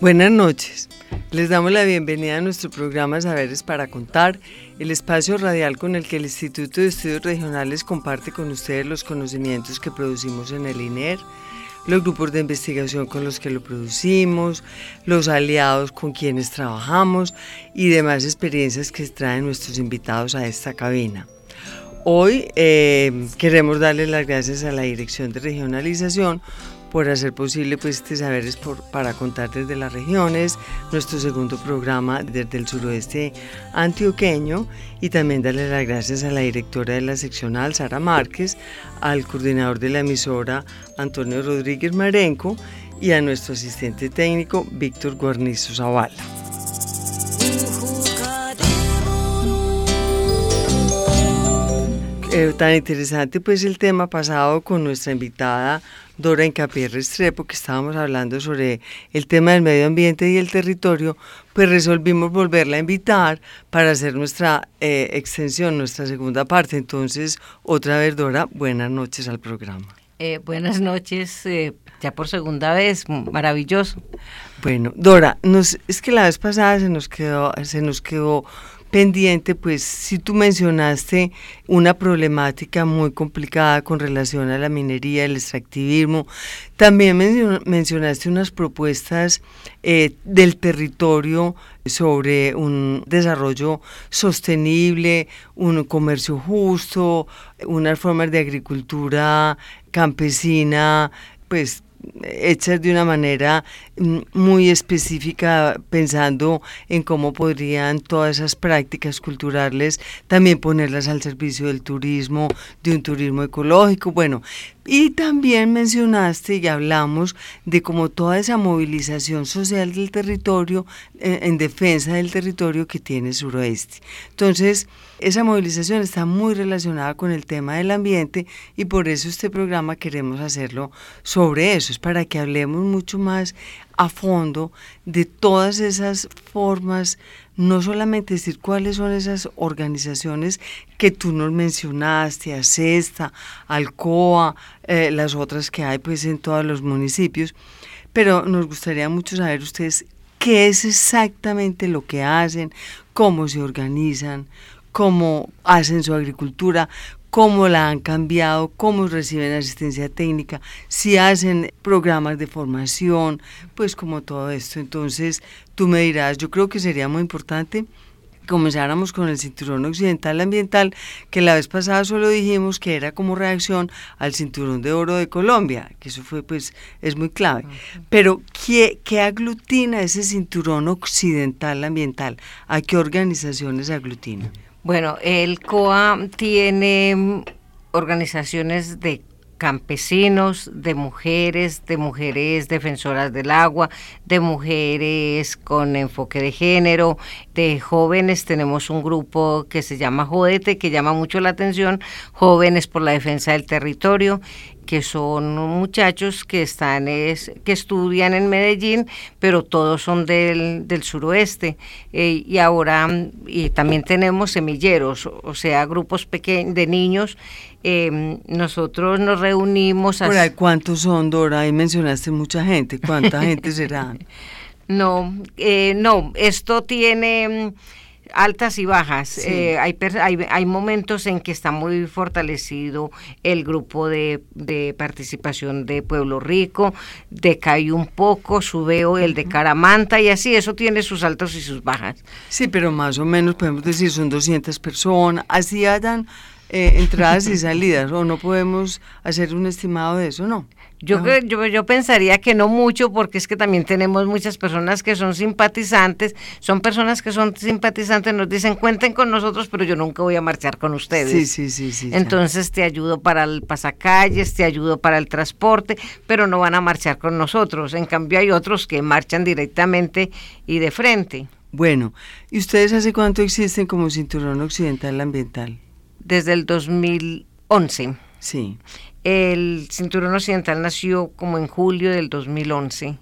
Buenas noches. Les damos la bienvenida a nuestro programa Saberes para Contar, el espacio radial con el que el Instituto de Estudios Regionales comparte con ustedes los conocimientos que producimos en el INER, los grupos de investigación con los que lo producimos, los aliados con quienes trabajamos y demás experiencias que traen nuestros invitados a esta cabina. Hoy eh, queremos darle las gracias a la Dirección de Regionalización por hacer posible pues, este Saberes para contar desde las regiones, nuestro segundo programa desde el suroeste antioqueño y también darle las gracias a la directora de la seccional, Sara Márquez, al coordinador de la emisora, Antonio Rodríguez Marenco, y a nuestro asistente técnico, Víctor Guarnizo Zavala. Eh, tan interesante pues el tema pasado con nuestra invitada Dora Encapié Restrepo, que estábamos hablando sobre el tema del medio ambiente y el territorio, pues resolvimos volverla a invitar para hacer nuestra eh, extensión, nuestra segunda parte. Entonces, otra vez, Dora, buenas noches al programa. Eh, buenas noches, eh, ya por segunda vez, maravilloso. Bueno, Dora, nos, es que la vez pasada se nos quedó, se nos quedó pendiente, pues si tú mencionaste una problemática muy complicada con relación a la minería, el extractivismo, también mencionaste unas propuestas eh, del territorio sobre un desarrollo sostenible, un comercio justo, unas formas de agricultura campesina, pues hechas de una manera mm, muy específica, pensando en cómo podrían todas esas prácticas culturales también ponerlas al servicio del turismo, de un turismo ecológico. Bueno, y también mencionaste y hablamos de cómo toda esa movilización social del territorio eh, en defensa del territorio que tiene suroeste. Entonces, esa movilización está muy relacionada con el tema del ambiente y por eso este programa queremos hacerlo sobre eso, es para que hablemos mucho más a fondo de todas esas formas, no solamente decir cuáles son esas organizaciones que tú nos mencionaste, ACESTA, Alcoa, eh, las otras que hay pues en todos los municipios, pero nos gustaría mucho saber ustedes qué es exactamente lo que hacen, cómo se organizan, cómo hacen su agricultura, cómo la han cambiado, cómo reciben asistencia técnica, si hacen programas de formación, pues como todo esto. Entonces, tú me dirás, yo creo que sería muy importante que comenzáramos con el cinturón occidental ambiental, que la vez pasada solo dijimos que era como reacción al cinturón de oro de Colombia, que eso fue pues es muy clave. Pero ¿qué, qué aglutina ese cinturón occidental ambiental? ¿A qué organizaciones aglutina? Bueno, el COA tiene organizaciones de campesinos, de mujeres, de mujeres defensoras del agua, de mujeres con enfoque de género, de jóvenes. Tenemos un grupo que se llama Jodete, que llama mucho la atención, Jóvenes por la Defensa del Territorio, que son muchachos que están es, que estudian en Medellín, pero todos son del, del suroeste. Eh, y ahora y también tenemos semilleros, o sea, grupos pequeños de niños. Eh, nosotros nos reunimos. Por ahí, ¿cuántos son, Dora? Ahí mencionaste mucha gente. ¿Cuánta gente será? No, eh, no, esto tiene altas y bajas. Eh, hay, hay, momentos en que está muy fortalecido el grupo de, participación de Pueblo Rico, decae un poco, sube el de Caramanta y así, eso tiene sus altos y sus bajas. Sí, pero más o menos podemos decir son 200 personas, así hayan eh, entradas y salidas, o no podemos hacer un estimado de eso, ¿no? Yo, yo, yo pensaría que no mucho, porque es que también tenemos muchas personas que son simpatizantes, son personas que son simpatizantes, nos dicen cuenten con nosotros, pero yo nunca voy a marchar con ustedes. Sí, sí, sí, sí. Entonces te ayudo para el pasacalles, te ayudo para el transporte, pero no van a marchar con nosotros. En cambio hay otros que marchan directamente y de frente. Bueno, ¿y ustedes hace cuánto existen como Cinturón Occidental Ambiental? Desde el 2011. Sí. El Cinturón Occidental nació como en julio del 2011.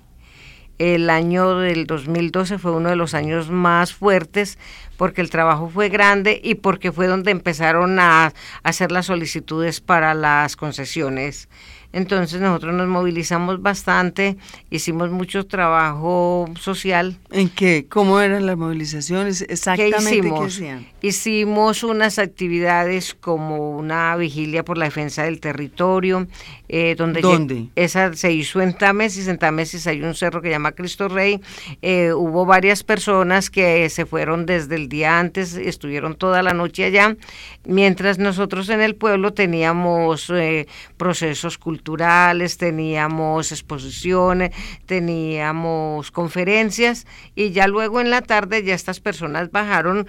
El año del 2012 fue uno de los años más fuertes porque el trabajo fue grande y porque fue donde empezaron a hacer las solicitudes para las concesiones. Entonces nosotros nos movilizamos bastante, hicimos mucho trabajo social. ¿En qué? ¿Cómo eran las movilizaciones? Exactamente. ¿Qué hicimos? hicimos unas actividades como una vigilia por la defensa del territorio. Eh, donde ¿Dónde? Esa se hizo en Támesis. En Támesis hay un cerro que se llama Cristo Rey. Eh, hubo varias personas que se fueron desde el día antes, estuvieron toda la noche allá, mientras nosotros en el pueblo teníamos eh, procesos culturales teníamos exposiciones, teníamos conferencias y ya luego en la tarde ya estas personas bajaron.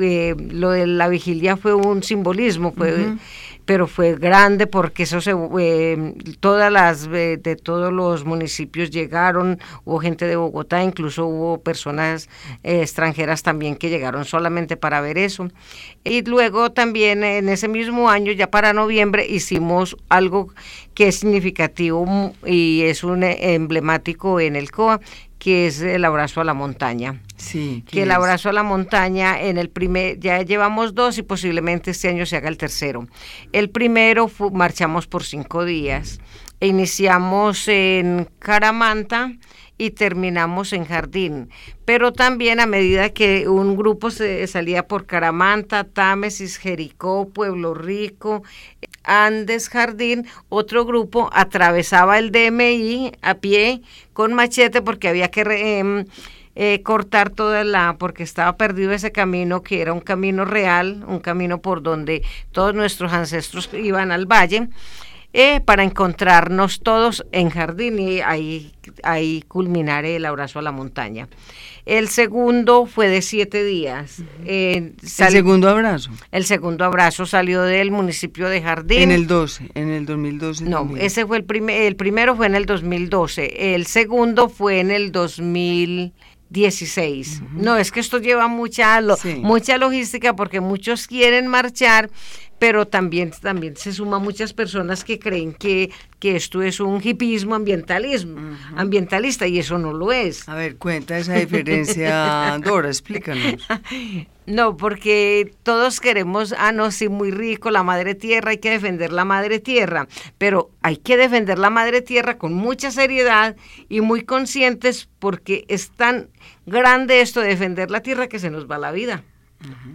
Eh, lo de la vigilia fue un simbolismo, fue pero fue grande porque eso se eh, todas las eh, de todos los municipios llegaron hubo gente de Bogotá incluso hubo personas eh, extranjeras también que llegaron solamente para ver eso. Y luego también en ese mismo año ya para noviembre hicimos algo que es significativo y es un emblemático en el COA que es el abrazo a la montaña. Sí, que el abrazo a la montaña en el primer, ya llevamos dos y posiblemente este año se haga el tercero. El primero marchamos por cinco días. E iniciamos en Caramanta y terminamos en Jardín. Pero también a medida que un grupo se salía por Caramanta, Támesis, Jericó, Pueblo Rico, Andes, Jardín, otro grupo atravesaba el DMI a pie con machete porque había que em, eh, cortar toda la, porque estaba perdido ese camino que era un camino real, un camino por donde todos nuestros ancestros iban al valle. Eh, para encontrarnos todos en jardín y ahí, ahí culminar el abrazo a la montaña. El segundo fue de siete días. Eh, ¿El segundo abrazo? El segundo abrazo salió del municipio de Jardín. En el 12, en el 2012. No, ese fue el, primer, el primero fue en el 2012. El segundo fue en el 2016. No, es que esto lleva mucha, mucha logística porque muchos quieren marchar, pero también, también se suma muchas personas que creen que, que esto es un hipismo ambientalismo, ambientalista, y eso no lo es. A ver, cuenta esa diferencia, Dora, explícanos. No, porque todos queremos, ah, no, sí, muy rico, la madre tierra, hay que defender la madre tierra, pero hay que defender la madre tierra con mucha seriedad y muy conscientes porque es tan grande esto de defender la tierra que se nos va la vida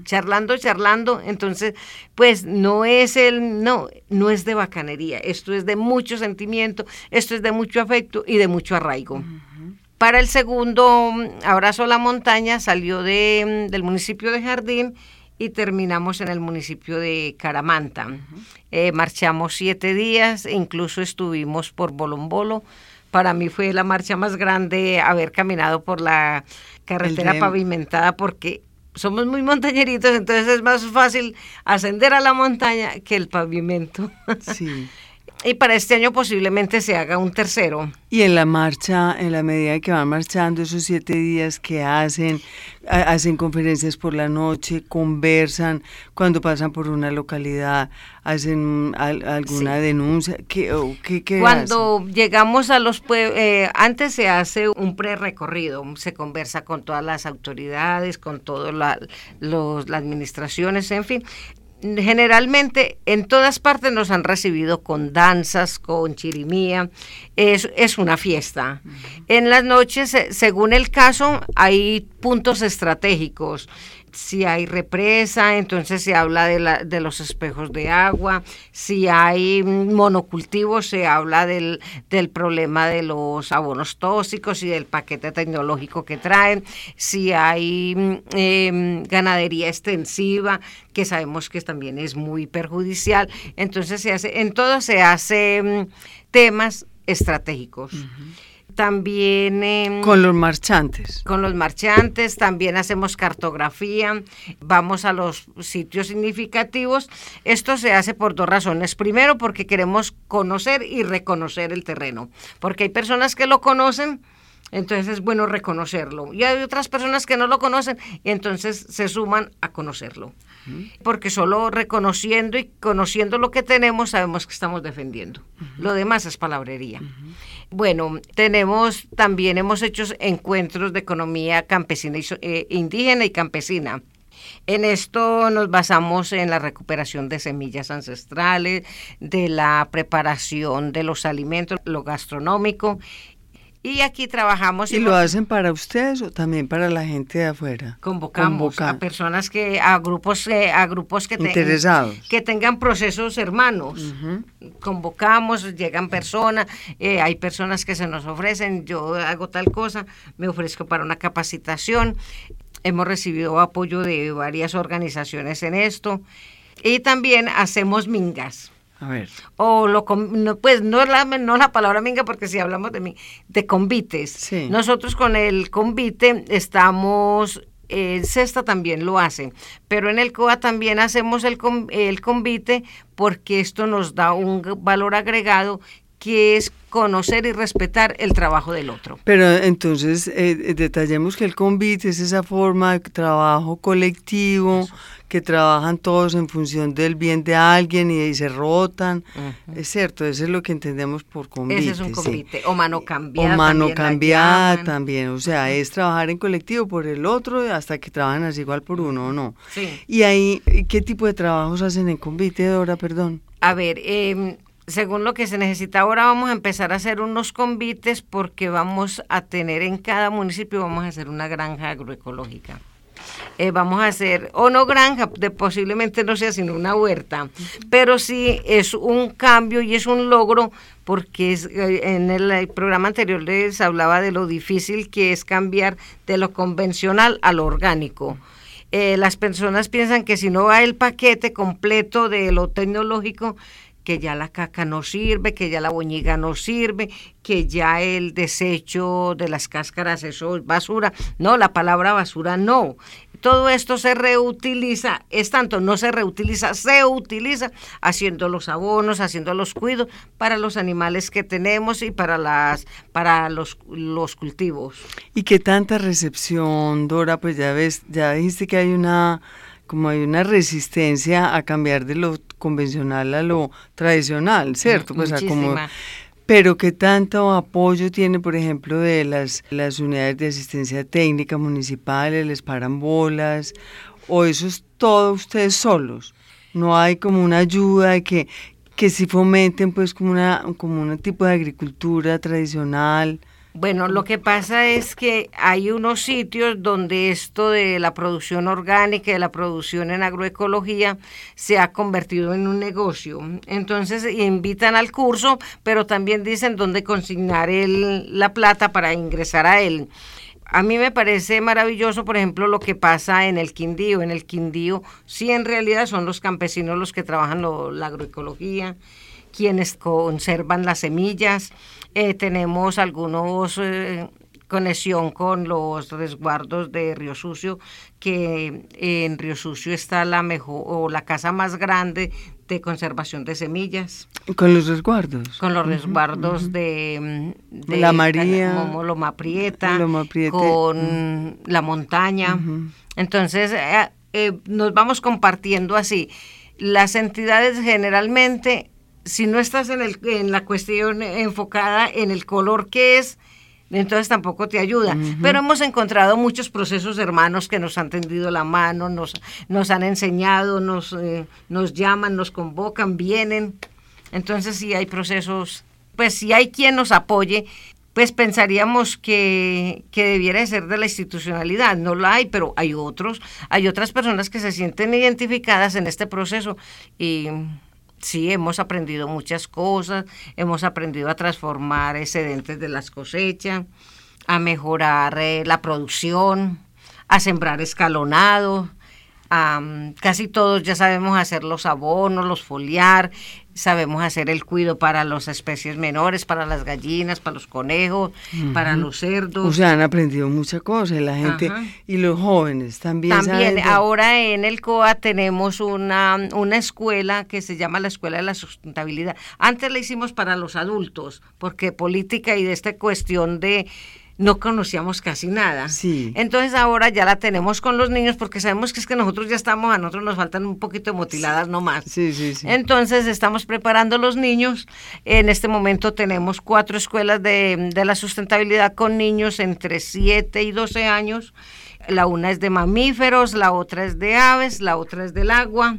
charlando, charlando, entonces, pues no es el, no, no es de bacanería, esto es de mucho sentimiento, esto es de mucho afecto y de mucho arraigo. Para el segundo abrazo a la montaña salió de, del municipio de Jardín y terminamos en el municipio de Caramanta. Eh, marchamos siete días, e incluso estuvimos por Bolombolo. Para mí fue la marcha más grande haber caminado por la carretera pavimentada porque somos muy montañeritos, entonces es más fácil ascender a la montaña que el pavimento. Sí. y para este año posiblemente se haga un tercero. Y en la marcha, en la medida que van marchando esos siete días que hacen, hacen conferencias por la noche, conversan, cuando pasan por una localidad, hacen alguna denuncia. ¿Qué, qué, cuando llegamos a los pueblos, eh, antes se hace un pre-recorrido, se conversa con todas las autoridades, con todas la, las administraciones, en fin generalmente en todas partes nos han recibido con danzas, con chirimía, es, es una fiesta. En las noches, según el caso, hay puntos estratégicos. Si hay represa, entonces se habla de, la, de los espejos de agua, si hay monocultivos, se habla del, problema de los abonos tóxicos y del paquete tecnológico que traen, si hay em, ganadería extensiva, que sabemos que también es muy perjudicial, entonces se hace, en todo se hace mm, temas estratégicos también... Em, con los marchantes. Con los marchantes, también hacemos cartografía, vamos a los sitios significativos. Esto se hace por dos razones. Primero, porque queremos conocer y reconocer el terreno, porque hay personas que lo conocen, entonces es bueno reconocerlo. Y hay otras personas que no lo conocen y entonces se suman a conocerlo. Porque solo reconociendo y conociendo lo que tenemos sabemos que estamos defendiendo. Lo demás es palabrería. Bueno, tenemos también hemos hecho encuentros de economía campesina y, eh, indígena y campesina. En esto nos basamos en la recuperación de semillas ancestrales, de la preparación de los alimentos, lo gastronómico y aquí trabajamos. ¿Y lo hacen para ustedes o también para la gente de afuera? Convocamos a personas que, a grupos, eh, a grupos que, Interesados. que tengan procesos hermanos. Convocamos, llegan personas, eh, hay personas que se nos ofrecen, yo hago tal cosa, me ofrezco para una capacitación. Hemos recibido apoyo de varias organizaciones en esto. Y también hacemos mingas. A ver. O lo, pues no la, no la palabra minga, porque si hablamos de, de convites. Nosotros con el convite estamos el CESTA también lo hace, pero en el COA también hacemos el, el convite porque esto nos da un valor agregado que es conocer y respetar el trabajo del otro. Pero entonces eh, detallemos que el convite es esa forma de trabajo colectivo que trabajan todos en función del bien de alguien y, se rotan. Es cierto, eso es lo que entendemos por convite. Ese es un convite. O mano cambiada. O mano cambiada también. O sea, es trabajar en colectivo por el otro hasta que trabajan así igual por uno o no. Sí. Y ahí, ¿qué tipo de trabajos hacen en convite, Dora? Perdón. A ver, eh, según lo que se necesita ahora vamos a empezar a hacer unos convites porque vamos a tener en cada municipio, vamos a hacer una granja agroecológica. Eh, vamos a hacer, o no granja, de, posiblemente no sea sino una huerta, pero sí es un cambio y es un logro porque es, eh, en el, programa anterior les hablaba de lo difícil que es cambiar de lo convencional a lo orgánico. Eh, las personas piensan que si no va el paquete completo de lo tecnológico, que ya la caca no sirve, que ya la boñiga no sirve, que ya el desecho de las cáscaras eso es basura. No, la palabra basura no. Todo esto se reutiliza, es tanto, no se reutiliza, se utiliza haciendo los abonos, haciendo los cuidos para los animales que tenemos y para las para los, los cultivos. ¿Y qué tanta recepción, Dora? Pues ya ves, ya dijiste que hay una como hay una resistencia a cambiar de lo convencional a lo tradicional, ¿cierto? Pues como, pero qué tanto apoyo tiene, por ejemplo, de las, las unidades de asistencia técnica municipales, les paran bolas, o eso es todo ustedes solos. No hay como una ayuda que, que si fomenten pues como una, como un tipo de agricultura tradicional. Bueno, lo que pasa es que hay unos sitios donde esto de la producción orgánica, de la producción en agroecología, se ha convertido en un negocio. Entonces invitan al curso, pero también dicen dónde consignar el, la plata para ingresar a él. A mí me parece maravilloso, por ejemplo, lo que pasa en el Quindío. En el Quindío, sí, en realidad son los campesinos los que trabajan la agroecología, quienes conservan las semillas eh, tenemos algunos eh, conexión con los resguardos de Río Sucio, que en Río Sucio está la mejor o la casa más grande de conservación de semillas. ¿Con los resguardos? Con los resguardos de, de, La María. Como Loma Prieta, con la montaña. Entonces, eh, nos vamos compartiendo así. Las entidades generalmente si no estás en, el, en la cuestión enfocada en el color que es, entonces tampoco te ayuda. Pero hemos encontrado muchos procesos hermanos que nos han tendido la mano, nos, nos han enseñado, nos, eh, nos llaman, nos convocan, vienen. Entonces sí hay procesos, pues si hay quien nos apoye, pues pensaríamos que, que debiera ser de la institucionalidad. No la hay, pero hay otros, hay otras personas que se sienten identificadas en este proceso y sí, hemos aprendido muchas cosas, hemos aprendido a transformar excedentes de las cosechas, a mejorar eh, la producción, a sembrar escalonado, casi todos ya sabemos hacer los abonos, los foliar, sabemos hacer el cuido para las especies menores, para las gallinas, para los conejos, para los cerdos. O sea, han aprendido muchas cosas, la gente y los jóvenes también. También, ahora en el COA tenemos una, una escuela que se llama la Escuela de la Sustentabilidad. Antes la hicimos para los adultos, porque política y de esta cuestión de no conocíamos casi nada. Sí. Entonces ahora ya la tenemos con los niños porque sabemos que es que nosotros ya estamos, a nosotros nos faltan un poquito de motiladas nomás. Sí, sí, sí. Entonces estamos preparando los niños. En este momento tenemos cuatro escuelas de, de la sustentabilidad con niños entre 7 y 12 años. La una es de mamíferos, la otra es de aves, la otra es del agua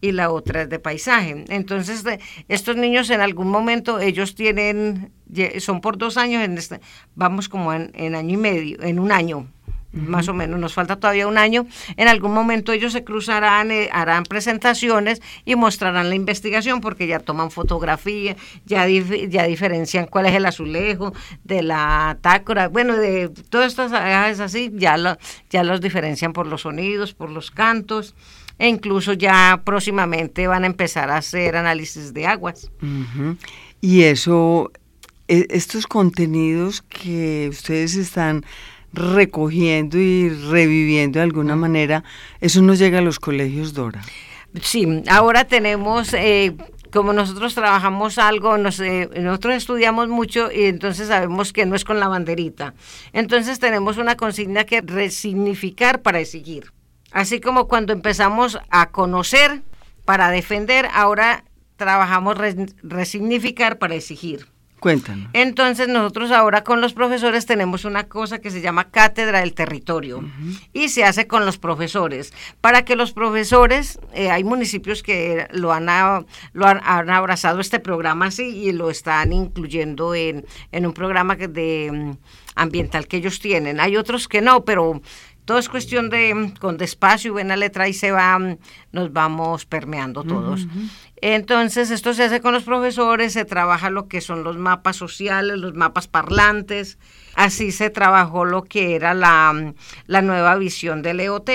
y la otra es de paisaje. Entonces, estos niños en algún momento, ellos tienen, son por dos años, en este, vamos como en, año y medio, en un año, más o menos, nos falta todavía un año. En algún momento ellos se cruzarán, eh, harán presentaciones y mostrarán la investigación porque ya toman fotografía, ya, ya diferencian cuál es el azulejo de la tácora, bueno, de todas estas aves así, ya, lo, ya los diferencian por los sonidos, por los cantos e incluso ya próximamente van a empezar a hacer análisis de aguas. Y eso, e, estos contenidos que ustedes están recogiendo y reviviendo de alguna manera, eso no llega a los colegios, Dora. Sí, ahora tenemos... Eh, como nosotros trabajamos algo, eh, nosotros estudiamos mucho y entonces sabemos que no es con la banderita. Entonces tenemos una consigna que resignificar para exigir. Así como cuando empezamos a conocer para defender, ahora trabajamos resignificar para exigir. Cuéntanos. Entonces nosotros ahora con los profesores tenemos una cosa que se llama cátedra del territorio y se hace con los profesores. Para que los profesores, eh, hay municipios que lo, han, lo han, abrazado este programa así y lo están incluyendo en, en un programa de mm, ambiental que ellos tienen. Hay otros que no, pero todo es cuestión de, con despacio y buena letra, y se va, nos vamos permeando todos. Entonces, esto se hace con los profesores, se trabaja lo que son los mapas sociales, los mapas parlantes, así se trabajó lo que era la, la nueva visión del EOT.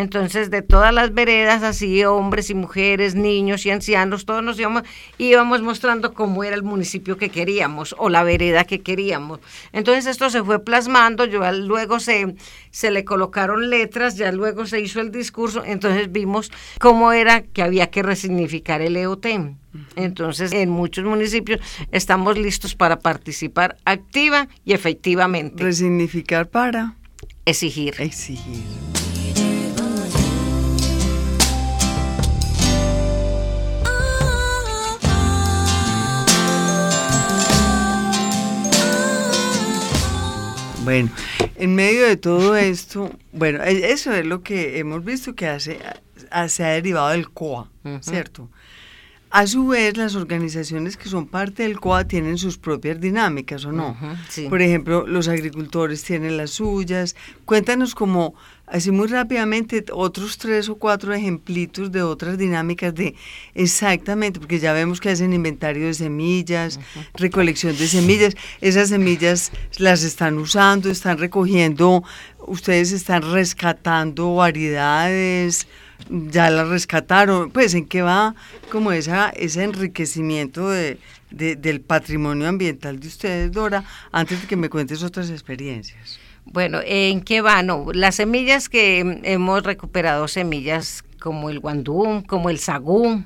Entonces, de todas las veredas, así hombres y mujeres, niños y ancianos, todos nos íbamos, íbamos mostrando cómo era el municipio que queríamos o la vereda que queríamos. Entonces, esto se fue plasmando, yo, luego se, se le colocaron letras, ya luego se hizo el discurso, entonces vimos cómo era que había que resignificar el EOT. Entonces, en muchos municipios estamos listos para participar activa y efectivamente. Resignificar para exigir. Exigir. Bueno, en medio de todo esto, bueno, e, eso es lo que hemos visto que hace, se ha derivado del COA, ¿cierto? A su vez, las organizaciones que son parte del COA tienen sus propias dinámicas, ¿o no? Por ejemplo, los agricultores tienen las suyas. Cuéntanos como, así muy rápidamente, otros tres o cuatro ejemplitos de otras dinámicas de exactamente, porque ya vemos que hacen inventario de semillas, recolección de semillas. Esas semillas las están usando, están recogiendo, ustedes están rescatando variedades ya la rescataron, pues en qué va como esa, ese enriquecimiento de, del patrimonio ambiental de ustedes, Dora, antes de que me cuentes otras experiencias. Bueno, ¿en qué va? No, las semillas que hemos recuperado, semillas como el guandú, como el sagú,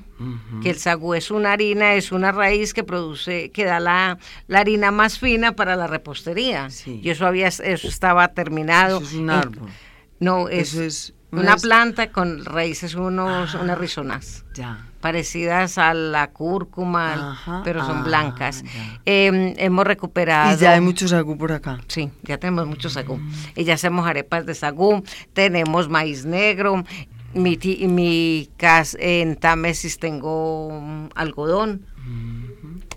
que el sagú es una harina, es una raíz que produce, que da la, harina más fina para la repostería. Y eso había, eso estaba terminado. Eso es un árbol. no, eso es una planta con raíces, unos, ah, unas rizonas. Ya. Parecidas a la cúrcuma, pero son ah, blancas. Em, hemos recuperado. Y ya hay mucho sagú por acá. Sí, ya tenemos mucho sagú. Y ya hacemos arepas de sagú, tenemos maíz negro. Mi, mi casa en Támesis tengo algodón.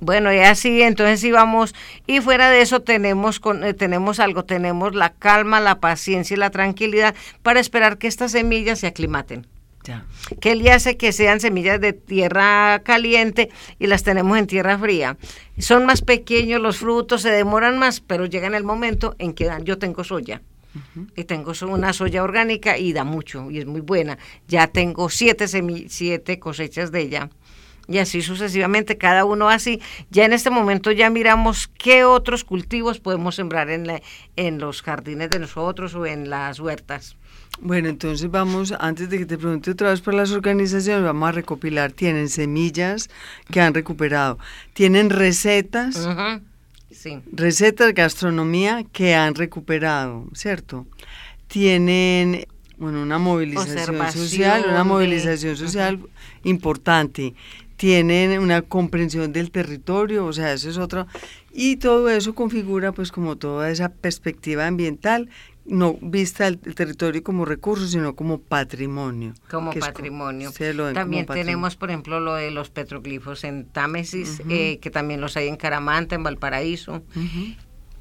Bueno, y así, entonces íbamos, y fuera de eso tenemos, con, eh, tenemos algo, tenemos la calma, la paciencia y la tranquilidad para esperar que estas semillas se aclimaten. Ya. que él hace que sean semillas de tierra caliente y las tenemos en tierra fría. Son más pequeños los frutos, se demoran más, pero llega en el momento en que dan. Yo tengo soya. Y tengo una soya orgánica y da mucho y es muy buena. Ya tengo siete, siete cosechas de ella. Y así sucesivamente, cada uno así. Ya en este momento ya miramos qué otros cultivos podemos sembrar en, la- en los jardines de nosotros o en las huertas. Bueno, entonces vamos, antes de que te pregunte otra vez por las organizaciones, vamos a recopilar. Tienen semillas que han recuperado, tienen recetas. Sí. recetas, gastronomía que han recuperado, ¿cierto? Tienen, bueno, una movilización social, una de- movilización social importante. Tienen una comprensión del territorio, o sea, eso es otro. Y todo eso configura, pues, como toda esa perspectiva ambiental, no vista el, el territorio como recurso, sino como patrimonio. como es patrimonio. lo como También patrimonio. tenemos, por ejemplo, lo de los petroglifos en Támesis, eh, que también los hay en Caramanta, en Valparaíso.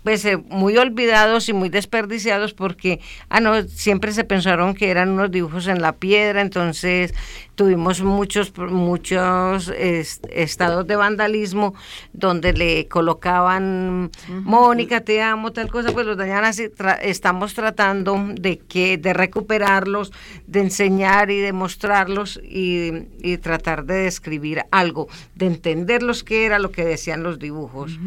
Pues eh, muy olvidados y muy desperdiciados porque, ah, no, siempre se pensaron que eran unos dibujos en la piedra, entonces tuvimos muchos, muchos est- estados de vandalismo donde le colocaban, Mónica, te amo, tal cosa, pues los dañaban así. Tra- estamos tratando de que de recuperarlos, de enseñar y de mostrarlos y, y tratar de describir algo, de entenderlos qué era lo que decían los dibujos.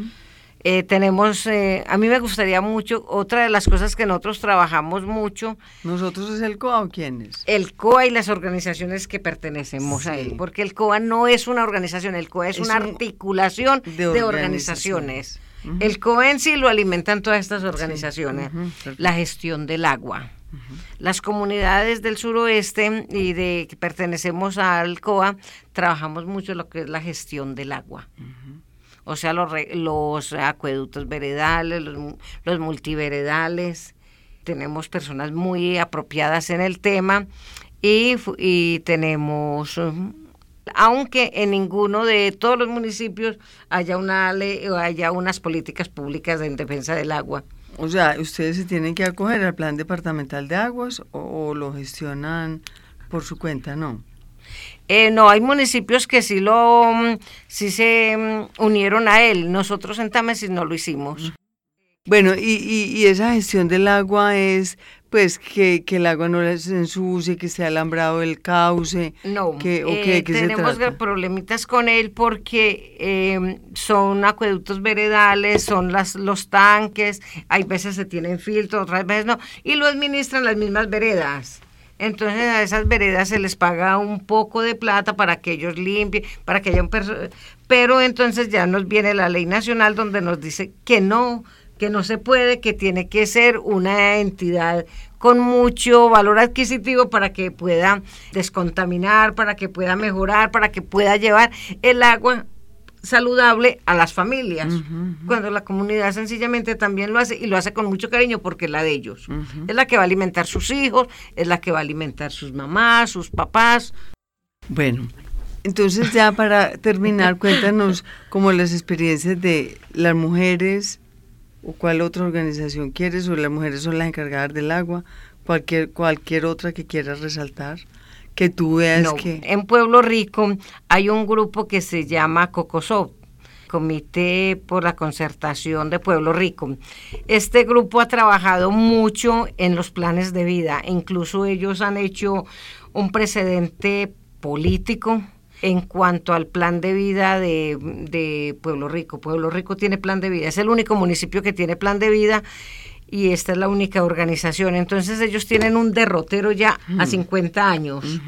Eh, tenemos, eh, a mí me gustaría mucho, otra de las cosas que nosotros trabajamos mucho, ¿Nosotros es el COA o quiénes? el COA y las organizaciones que pertenecemos a Sí. él, porque el COA no es una organización, el COA es, Es una un- articulación de organizaciones. El COA en sí lo alimentan todas estas organizaciones. La gestión del agua. Las comunidades del suroeste y de que pertenecemos al COA trabajamos mucho lo que es la gestión del agua. O sea, los, los acueductos veredales, los, los multiveredales. Tenemos personas muy apropiadas en el tema y, y tenemos, um, aunque en ninguno de todos los municipios haya, una haya unas políticas públicas en defensa del agua. O sea, ¿ustedes se tienen que acoger al plan departamental de aguas o lo gestionan por su cuenta? No. Eh, no, hay municipios que sí lo, mm, sí se mm, unieron a él. Nosotros en Támesis no lo hicimos. Bueno, y, y, y esa gestión del agua es, pues, que, que el agua no se ensucie, que esté alambrado el cauce. No, que, ¿o eh, se tenemos trata? problemitas con él porque eh, son acueductos veredales, son las, los tanques, hay veces se tienen filtro, otras veces no, y lo administran las mismas veredas. Entonces a esas veredas se les paga un poco de plata para que ellos limpien, para que haya un pero entonces ya nos viene la ley nacional donde nos dice que no, que no se puede, que tiene que ser una entidad con mucho valor adquisitivo para que pueda descontaminar, para que pueda mejorar, para que pueda llevar el agua saludable a las familias, cuando la comunidad sencillamente también lo hace y lo hace con mucho cariño porque es la de ellos. Es la que va a alimentar sus hijos, es la que va a alimentar sus mamás, sus papás. Bueno, entonces ya para terminar, cuéntanos como las experiencias de las mujeres o cuál otra organización quieres o las mujeres son las encargadas del agua, cualquier cualquier otra que quieras resaltar, que tú veas No, que En Pueblo Rico hay un grupo que se llama COCOSOP, Comité por la Concertación de Pueblo Rico. Este grupo ha trabajado mucho en los planes de vida, incluso ellos han hecho un precedente político en cuanto al plan de vida de, de Pueblo Rico. Pueblo Rico tiene plan de vida, es el único municipio que tiene plan de vida y esta es la única organización. Entonces ellos tienen un derrotero ya a 50 años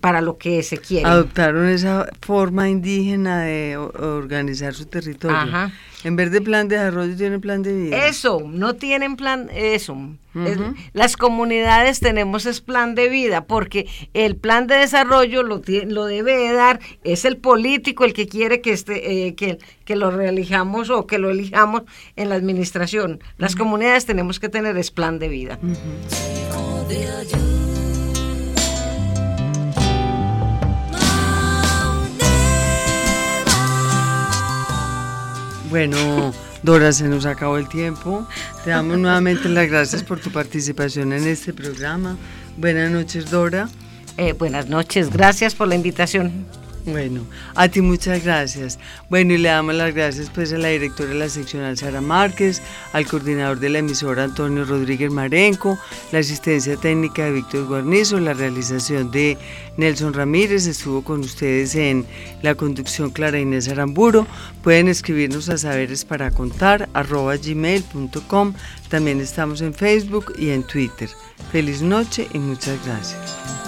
para lo que se quiere. adoptaron esa forma indígena de organizar su territorio. Ajá. En vez de plan de desarrollo tiene plan de vida. Eso, no tienen plan, eso. Es- las comunidades tenemos es plan de vida, porque el plan de desarrollo lo, lo debe de dar, es el político el que quiere que, este, eh, que, que lo reelijamos o que lo elijamos en la administración. Las comunidades tenemos que tener es plan de vida. Bueno, Dora, se nos acabó el tiempo. Te damos nuevamente las gracias por tu participación en este programa. Buenas noches, Dora. Eh, buenas noches, gracias por la invitación. Bueno, a ti muchas gracias. Bueno, y le damos las gracias pues a la directora de la seccional Sara Márquez, al coordinador de la emisora Antonio Rodríguez Marenco, la asistencia técnica de Víctor Guarnizo, la realización de Nelson Ramírez, estuvo con ustedes en la conducción Clara Inés Aramburo. Pueden escribirnos a saberes para contar arroba gmail.com. También estamos en Facebook y en Twitter. Feliz noche y muchas gracias.